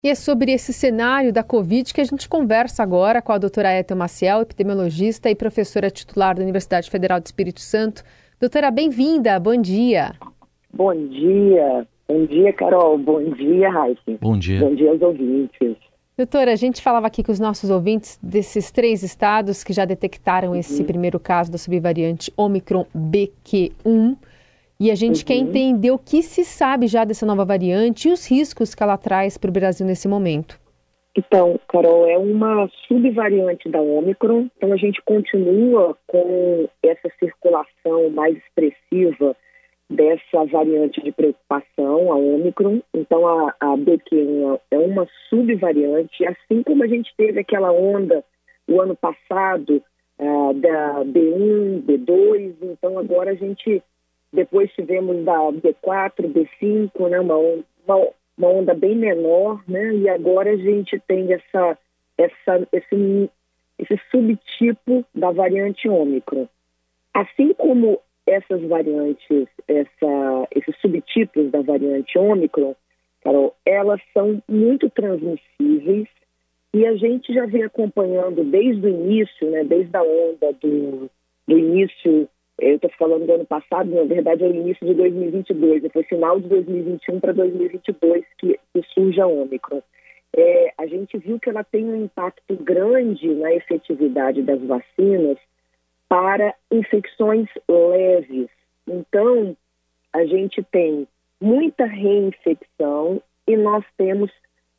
E é sobre esse cenário da Covid que a gente conversa agora com a doutora Ethel Maciel, epidemiologista e professora titular da Universidade Federal do Espírito Santo. Doutora, bem-vinda, bom dia. Bom dia, bom dia, Carol, bom dia, Raíssa. Bom dia. Bom dia aos ouvintes. Doutora, a gente falava aqui com os nossos ouvintes desses três estados que já detectaram esse uhum. primeiro caso da subvariante Omicron BQ1. E a gente uhum. quer entender o que se sabe já dessa nova variante e os riscos que ela traz para o Brasil nesse momento. Então, Carol, é uma subvariante da Omicron, então a gente continua com essa circulação mais expressiva dessa variante de preocupação, a Omicron. Então, a, a BQ1 é uma subvariante, assim como a gente teve aquela onda o ano passado uh, da B1, B2, então agora a gente depois tivemos da B4, B5, né, uma, uma, uma onda bem menor, né, e agora a gente tem essa, essa, esse, esse subtipo da variante Ômicron. Assim como essas variantes, essa, esses subtipos da variante Ômicron, Carol, elas são muito transmissíveis e a gente já vem acompanhando desde o início, né, desde a onda do, do início eu estou falando do ano passado, na verdade é o início de 2022, foi final de 2021 para 2022 que, que surge a Ômicron. É, a gente viu que ela tem um impacto grande na efetividade das vacinas para infecções leves. Então, a gente tem muita reinfecção e nós temos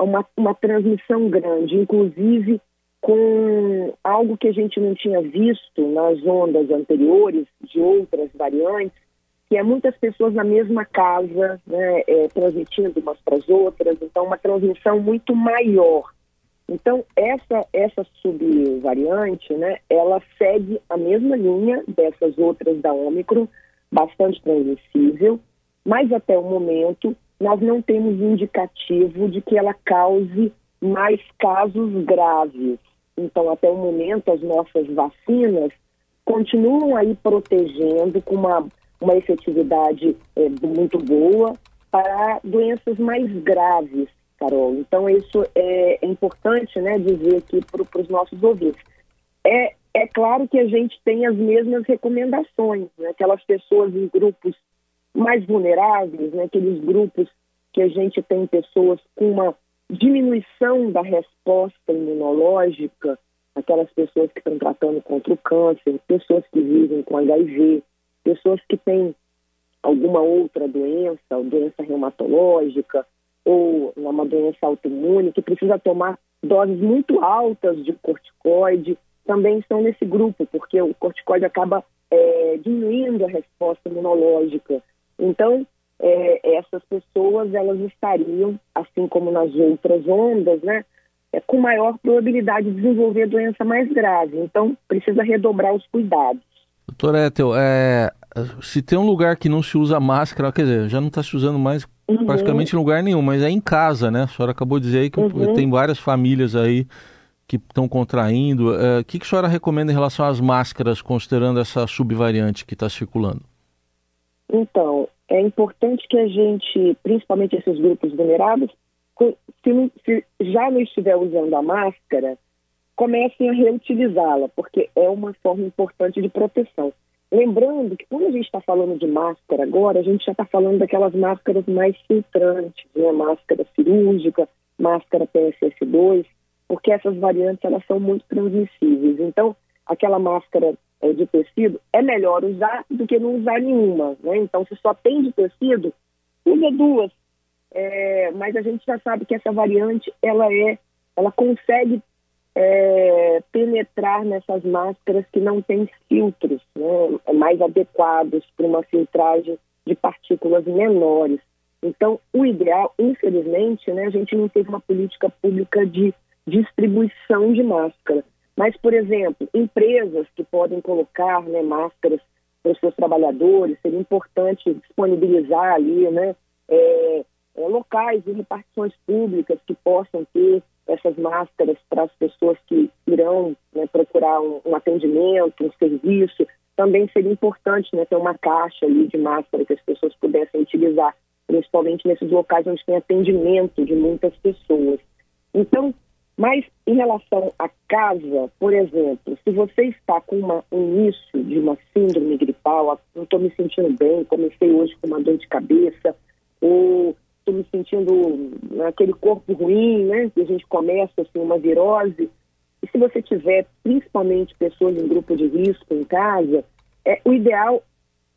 uma, uma transmissão grande, inclusive com algo que a gente não tinha visto nas ondas anteriores de outras variantes, que é muitas pessoas na mesma casa, né, é, transmitindo umas para as outras, então uma transmissão muito maior. Então essa essa subvariante, né, ela segue a mesma linha dessas outras da Ômicron, bastante transmissível, mas até o momento nós não temos indicativo de que ela cause mais casos graves. Então, até o momento, as nossas vacinas continuam aí protegendo com uma, uma efetividade é, muito boa para doenças mais graves, Carol. Então, isso é, é importante né, dizer aqui para os nossos ouvintes. É, é claro que a gente tem as mesmas recomendações, né? aquelas pessoas em grupos mais vulneráveis, né? aqueles grupos que a gente tem pessoas com uma diminuição da resposta imunológica, aquelas pessoas que estão tratando contra o câncer, pessoas que vivem com HIV, pessoas que têm alguma outra doença, doença reumatológica ou uma doença autoimune, que precisa tomar doses muito altas de corticoide, também estão nesse grupo, porque o corticoide acaba é, diminuindo a resposta imunológica. Então, é, essas pessoas elas estariam, assim como nas outras ondas, né, é, com maior probabilidade de desenvolver doença mais grave. Então, precisa redobrar os cuidados. Doutor Ethel, é, se tem um lugar que não se usa máscara, quer dizer, já não está se usando mais uhum. praticamente em lugar nenhum, mas é em casa, né? A senhora acabou de dizer aí que uhum. tem várias famílias aí que estão contraindo. É, o que, que a senhora recomenda em relação às máscaras, considerando essa subvariante que está circulando? Então, é importante que a gente, principalmente esses grupos vulneráveis, se, se já não estiver usando a máscara, comecem a reutilizá-la, porque é uma forma importante de proteção. Lembrando que quando a gente está falando de máscara agora, a gente já está falando daquelas máscaras mais filtrantes, né? máscara cirúrgica, máscara PSS2, porque essas variantes elas são muito transmissíveis. Então, aquela máscara é, de tecido, é melhor usar do que não usar nenhuma. Né? Então, se só tem de tecido, usa duas. É, mas a gente já sabe que essa variante ela é, ela consegue é, penetrar nessas máscaras que não têm filtros, né? É mais adequados para uma filtragem de partículas menores. Então, o ideal, infelizmente, né, a gente não teve uma política pública de distribuição de máscara. Mas, por exemplo, empresas que podem colocar né, máscaras para os seus trabalhadores, seria importante disponibilizar ali né, é, é, locais e repartições públicas que possam ter essas máscaras para as pessoas que irão né, procurar um, um, atendimento, um serviço. Também seria importante né, ter uma caixa ali de máscara que as pessoas pudessem utilizar. principalmente nesses locais onde tem atendimento de muitas pessoas. Então, mas em relação à casa, por exemplo, se você está com uma, um início de uma síndrome gripal, não estou me sentindo bem, comecei hoje com uma dor de cabeça, ou estou me sentindo naquele corpo ruim, né? Que a gente começa assim, uma virose. E se você tiver principalmente pessoas em grupo de risco em casa, é, o ideal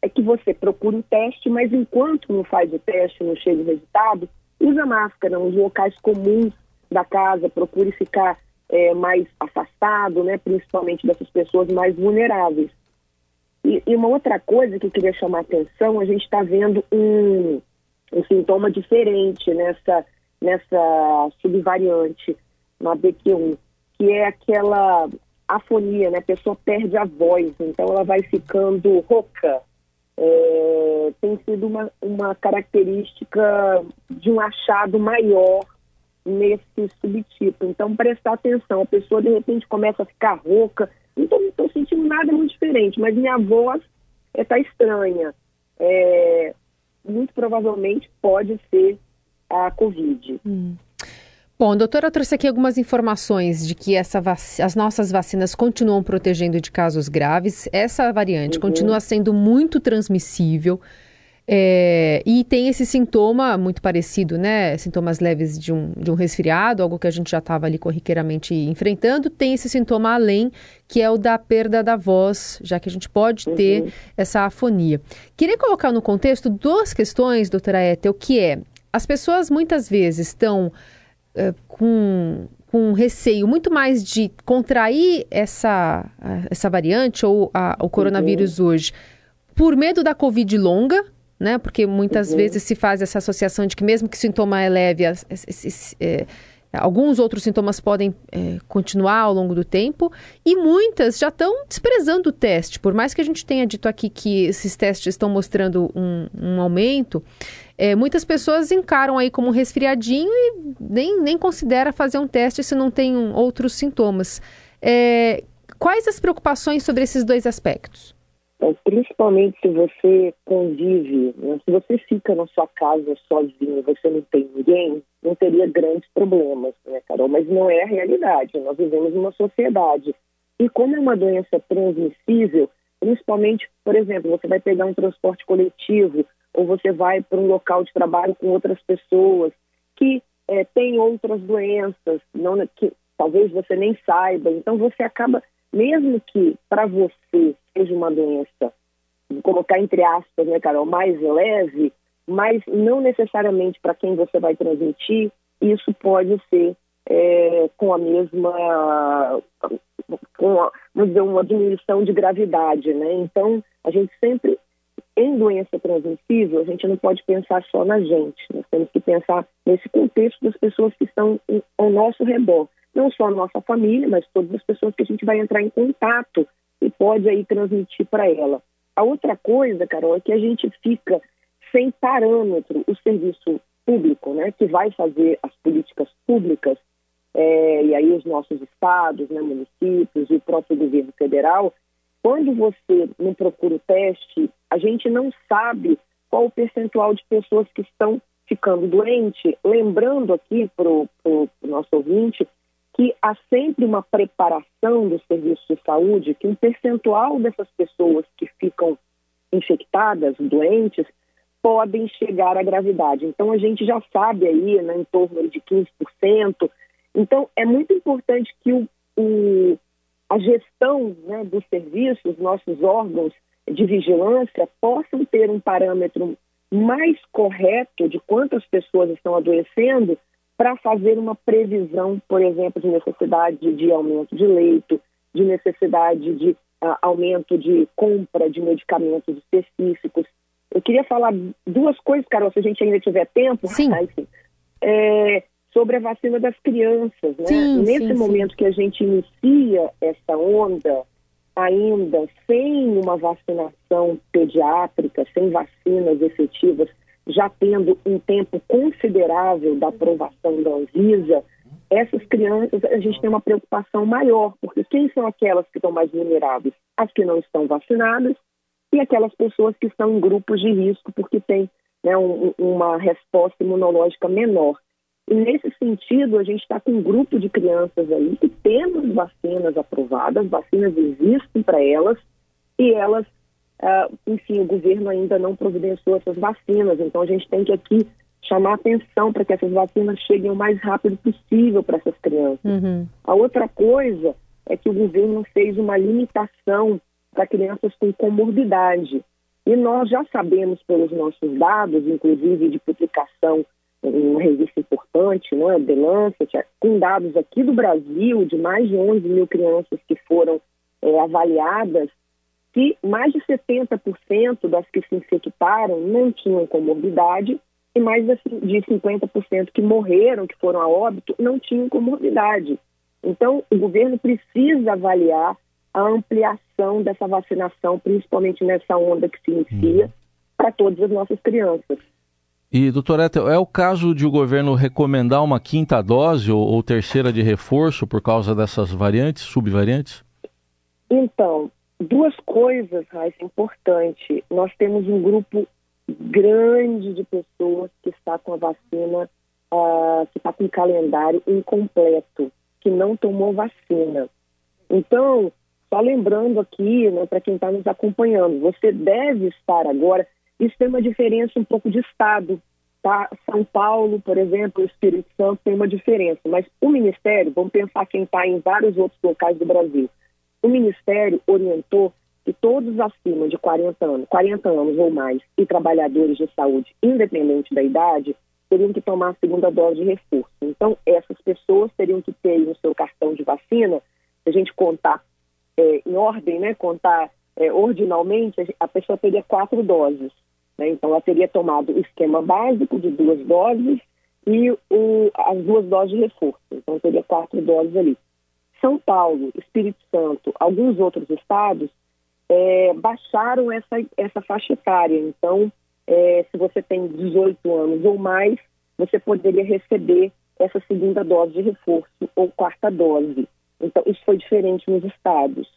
é que você procure o teste, mas enquanto não faz o teste, não chega o resultado, usa máscara nos locais comuns da casa, procure ficar é, mais afastado, né, principalmente dessas pessoas mais vulneráveis. E, e, uma outra coisa que eu queria chamar a atenção, a gente está vendo um, um sintoma diferente nessa, nessa subvariante, na BQ1, que é aquela afonia, né? A pessoa perde a voz, então ela vai ficando rouca. É, tem sido uma, uma característica de um achado maior nesse subtipo. Então, prestar atenção. A pessoa, de repente, começa a ficar rouca. Então, não estou sentindo nada muito diferente, mas minha voz está é, tá estranha. É, muito provavelmente pode ser a Covid. Hum. Bom, doutora, eu trouxe aqui algumas informações de que essa as nossas vacinas continuam protegendo de casos graves. Essa variante uhum. continua sendo muito transmissível. É, e tem esse sintoma muito parecido, né? Sintomas leves de um, de um resfriado, algo que a gente já estava ali corriqueiramente enfrentando. Tem esse sintoma além, que é o da perda da voz, já que a gente pode ter uhum. essa afonia. Queria colocar no contexto duas questões, doutora Ethel, que é, as pessoas muitas vezes estão uh, com com receio muito mais de contrair essa, essa variante ou a, o coronavírus uhum. hoje por medo da Covid longa, né? Porque muitas uhum. vezes se faz essa associação de que mesmo que o sintoma é leve, é, alguns outros sintomas podem é, continuar ao longo do tempo e muitas já estão desprezando o teste. Por mais que a gente tenha dito aqui que esses testes estão mostrando um, um aumento, é, muitas pessoas encaram aí como um resfriadinho e nem, nem considera fazer um teste se não tem um, outros sintomas. É, quais as preocupações sobre esses dois aspectos? Principalmente se você convive, né? se você fica na sua casa sozinho, você não tem ninguém, não teria grandes problemas, né, Carol? Mas não é a realidade. Nós vivemos numa sociedade. E como é uma doença transmissível, principalmente, por exemplo, você vai pegar um transporte coletivo ou você vai para um local de trabalho com outras pessoas que é, têm outras doenças, não, que talvez você nem saiba. Então você acaba mesmo que para você seja uma doença, vou colocar entre aspas, né, Carol, mais leve, mas não necessariamente para quem você vai transmitir, isso pode ser é, com a mesma, com a, vamos dizer, uma diminuição de gravidade, né? Então, a gente sempre, em doença transmissível, a gente não pode pensar só na gente, nós temos que pensar nesse contexto das pessoas que estão ao nosso redor. Não só a nossa família, mas todas as pessoas que a gente vai entrar em contato e pode aí transmitir para ela. A outra coisa, Carol, é que a gente fica sem parâmetro o serviço público, né, que vai fazer as políticas públicas, é, e aí os nossos estados, né, municípios e o próprio governo federal, quando você não procura o teste, a gente não sabe qual o percentual de pessoas que estão ficando doente. Lembrando aqui para o nosso ouvinte que há sempre uma preparação do serviço de saúde, que um percentual dessas pessoas que ficam infectadas, doentes, podem chegar à gravidade. Então a gente já sabe aí, né, em torno de 15%. Então é muito importante que o, o a gestão né, dos serviços, nossos órgãos de vigilância, possam ter um parâmetro mais correto de quantas pessoas estão adoecendo para fazer uma previsão, por exemplo, de necessidade de aumento de leito, de necessidade de uh, aumento de compra de medicamentos específicos. Eu queria falar duas coisas, Carol, se a gente ainda tiver tempo. Sim. Tá, enfim, é, sobre a vacina das crianças. Né? Sim, Nesse sim, momento sim. que a gente inicia essa onda, ainda sem uma vacinação pediátrica, sem vacinas efetivas, já tendo um tempo considerável da aprovação da Anvisa, essas crianças a gente tem uma preocupação maior, porque quem são aquelas que estão mais vulneráveis? As que não estão vacinadas e aquelas pessoas que estão em grupos de risco porque têm né, um, uma resposta imunológica menor. E nesse sentido, a gente está com um grupo de crianças aí que temos vacinas aprovadas, vacinas existem para elas, e elas, uh, enfim, o governo ainda não providenciou essas vacinas. Então a gente tem que aqui chamar atenção para que essas vacinas cheguem o mais rápido possível para essas crianças. Uhum. A outra coisa é que o governo fez uma limitação para crianças com comorbidade. E nós já sabemos pelos nossos dados, inclusive de publicação em uma revista importante, né, The Lancet, com dados aqui do Brasil, de mais de 11 mil crianças que foram é, avaliadas, que mais de 70% das que se infectaram não tinham comorbidade e mais de 50% que morreram, que foram a óbito, não tinham comorbidade. Então, o governo precisa avaliar a ampliação dessa vacinação, principalmente nessa onda que se inicia, uhum. para todas as nossas crianças. E, doutor Ethel, é o caso de o governo recomendar uma quinta dose ou, ou terceira de reforço por causa dessas variantes, subvariantes? Então, duas coisas, Raíssa, importante. Nós temos um grupo grande de pessoas que está com a vacina, uh, que está com o calendário incompleto, que não tomou vacina. Então, só lembrando aqui, né, para quem está nos acompanhando, você deve estar agora. Isso tem uma diferença um pouco de estado. Tá? São Paulo, por exemplo, Espírito Santo tem uma diferença, mas o Ministério, vamos pensar quem está em vários outros locais do Brasil, o Ministério orientou que todos acima de 40 anos, 40 anos ou mais, e trabalhadores de saúde, independente da idade, teriam que tomar a segunda dose de reforço. Então, essas pessoas teriam que ter no seu cartão de vacina, se a gente contar é, em ordem, né, contar é, ordinalmente, a pessoa teria quatro doses. Né? Então, ela teria tomado o esquema básico de duas doses e o, as duas doses de reforço. Então, teria quatro doses ali. São Paulo, Espírito Santo, alguns outros estados é, baixaram essa, essa faixa etária. Então, é, se você tem 18 anos ou mais, você poderia receber essa segunda dose de reforço ou quarta dose. Então, isso foi diferente nos estados.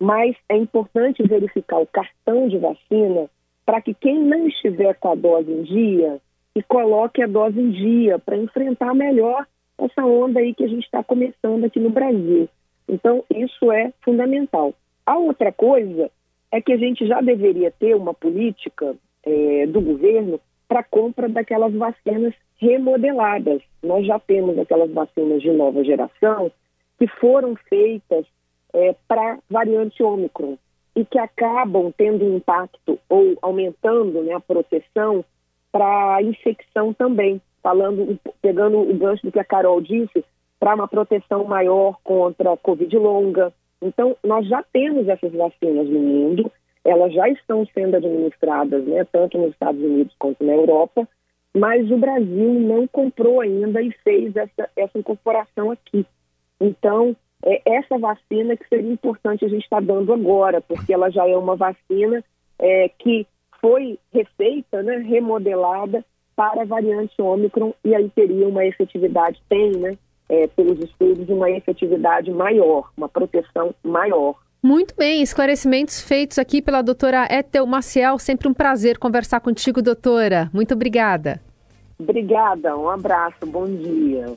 Mas é importante verificar o cartão de vacina para que quem não estiver com a dose em dia, que coloque a dose em dia para enfrentar melhor essa onda aí que a gente está começando aqui no Brasil. Então, isso é fundamental. A outra coisa é que a gente já deveria ter uma política é, do governo para compra daquelas vacinas remodeladas. Nós já temos aquelas vacinas de nova geração que foram feitas é, para variante Ômicron e que acabam tendo impacto ou aumentando né, a proteção para a infecção também. Falando, pegando o gancho do que a Carol disse, para uma proteção maior contra a Covid longa. Então, nós já temos essas vacinas no mundo, elas já estão sendo administradas, né, tanto nos Estados Unidos quanto na Europa, mas o Brasil não comprou ainda e fez essa, essa incorporação aqui. Então, é essa vacina que seria importante a gente estar tá dando agora, porque ela já é uma vacina é, que foi refeita, né, remodelada para a variante Ômicron e aí teria uma efetividade, tem, né, é, pelos estudos, uma efetividade maior, uma proteção maior. Muito bem, esclarecimentos feitos aqui pela doutora Ethel Maciel. Sempre um prazer conversar contigo, doutora. Muito obrigada. Obrigada, um abraço, bom dia.